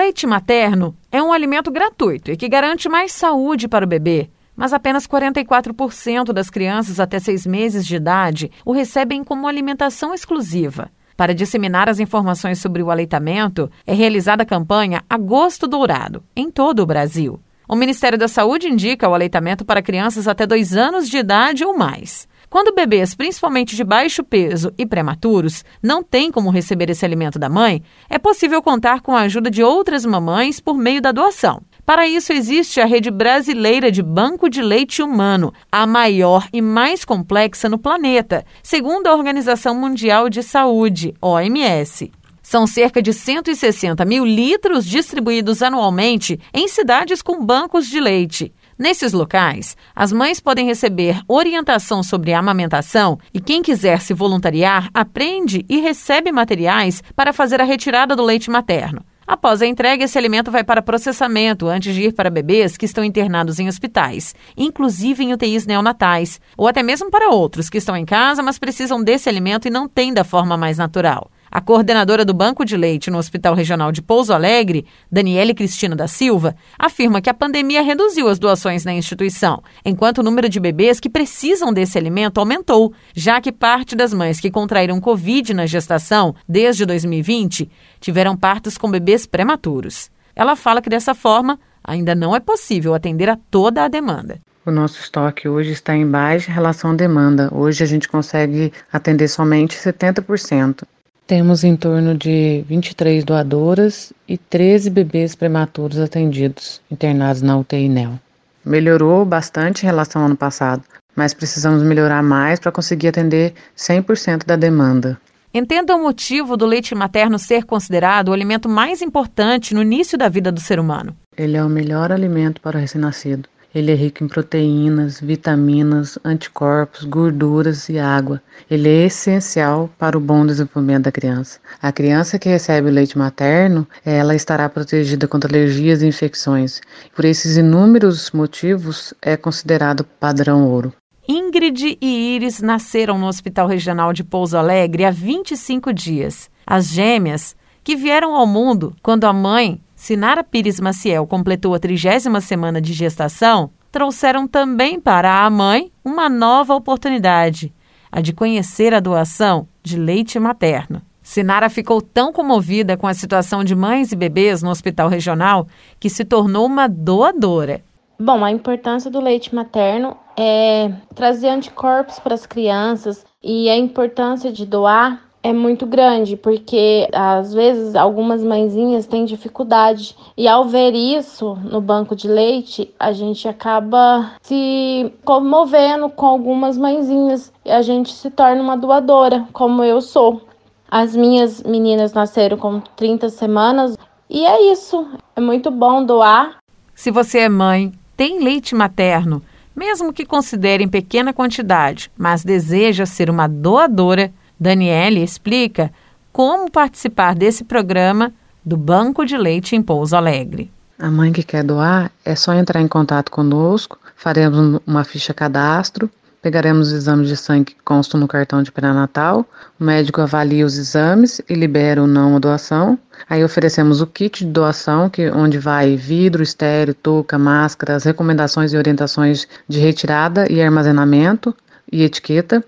Leite materno é um alimento gratuito e que garante mais saúde para o bebê, mas apenas 44% das crianças até seis meses de idade o recebem como alimentação exclusiva. Para disseminar as informações sobre o aleitamento, é realizada a campanha Agosto Dourado, em todo o Brasil. O Ministério da Saúde indica o aleitamento para crianças até dois anos de idade ou mais. Quando bebês, principalmente de baixo peso e prematuros, não têm como receber esse alimento da mãe, é possível contar com a ajuda de outras mamães por meio da doação. Para isso, existe a rede brasileira de banco de leite humano, a maior e mais complexa no planeta, segundo a Organização Mundial de Saúde, OMS. São cerca de 160 mil litros distribuídos anualmente em cidades com bancos de leite. Nesses locais, as mães podem receber orientação sobre amamentação e quem quiser se voluntariar aprende e recebe materiais para fazer a retirada do leite materno. Após a entrega, esse alimento vai para processamento antes de ir para bebês que estão internados em hospitais, inclusive em UTIs neonatais, ou até mesmo para outros que estão em casa, mas precisam desse alimento e não têm da forma mais natural. A coordenadora do Banco de Leite no Hospital Regional de Pouso Alegre, Daniele Cristina da Silva, afirma que a pandemia reduziu as doações na instituição, enquanto o número de bebês que precisam desse alimento aumentou, já que parte das mães que contraíram Covid na gestação desde 2020 tiveram partos com bebês prematuros. Ela fala que dessa forma ainda não é possível atender a toda a demanda. O nosso estoque hoje está em baixa relação à demanda. Hoje a gente consegue atender somente 70%. Temos em torno de 23 doadoras e 13 bebês prematuros atendidos, internados na UTI NEL. Melhorou bastante em relação ao ano passado, mas precisamos melhorar mais para conseguir atender 100% da demanda. Entenda o motivo do leite materno ser considerado o alimento mais importante no início da vida do ser humano. Ele é o melhor alimento para o recém-nascido. Ele é rico em proteínas, vitaminas, anticorpos, gorduras e água. Ele é essencial para o bom desenvolvimento da criança. A criança que recebe o leite materno, ela estará protegida contra alergias e infecções. Por esses inúmeros motivos, é considerado padrão ouro. Ingrid e Iris nasceram no Hospital Regional de Pouso Alegre há 25 dias. As gêmeas, que vieram ao mundo quando a mãe Sinara Pires Maciel completou a trigésima semana de gestação, trouxeram também para a mãe uma nova oportunidade, a de conhecer a doação de leite materno. Sinara ficou tão comovida com a situação de mães e bebês no hospital regional que se tornou uma doadora. Bom, a importância do leite materno é trazer anticorpos para as crianças e a importância de doar é muito grande, porque às vezes algumas mãezinhas têm dificuldade e ao ver isso no banco de leite, a gente acaba se comovendo com algumas mãezinhas e a gente se torna uma doadora, como eu sou. As minhas meninas nasceram com 30 semanas e é isso. É muito bom doar. Se você é mãe, tem leite materno, mesmo que considere em pequena quantidade, mas deseja ser uma doadora, Daniele explica como participar desse programa do Banco de Leite em Pouso Alegre. A mãe que quer doar é só entrar em contato conosco, faremos uma ficha cadastro, pegaremos os exames de sangue que constam no cartão de pré-natal, o médico avalia os exames e libera ou não a doação. Aí oferecemos o kit de doação, que, onde vai vidro, estéreo, touca, máscara, as recomendações e orientações de retirada e armazenamento e etiqueta.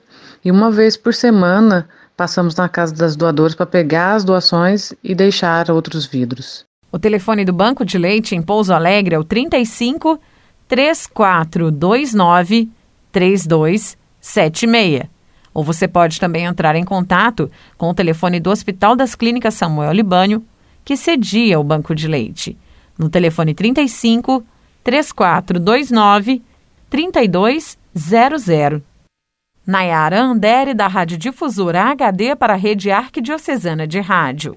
E uma vez por semana passamos na casa das doadoras para pegar as doações e deixar outros vidros. O telefone do Banco de Leite em Pouso Alegre é o 35 3429 3276. Ou você pode também entrar em contato com o telefone do Hospital das Clínicas Samuel Libânio, que cedia o Banco de Leite, no telefone 35 3429 3200. Nayara Andere, da Rádio Difusora HD para a Rede Arquidiocesana de Rádio.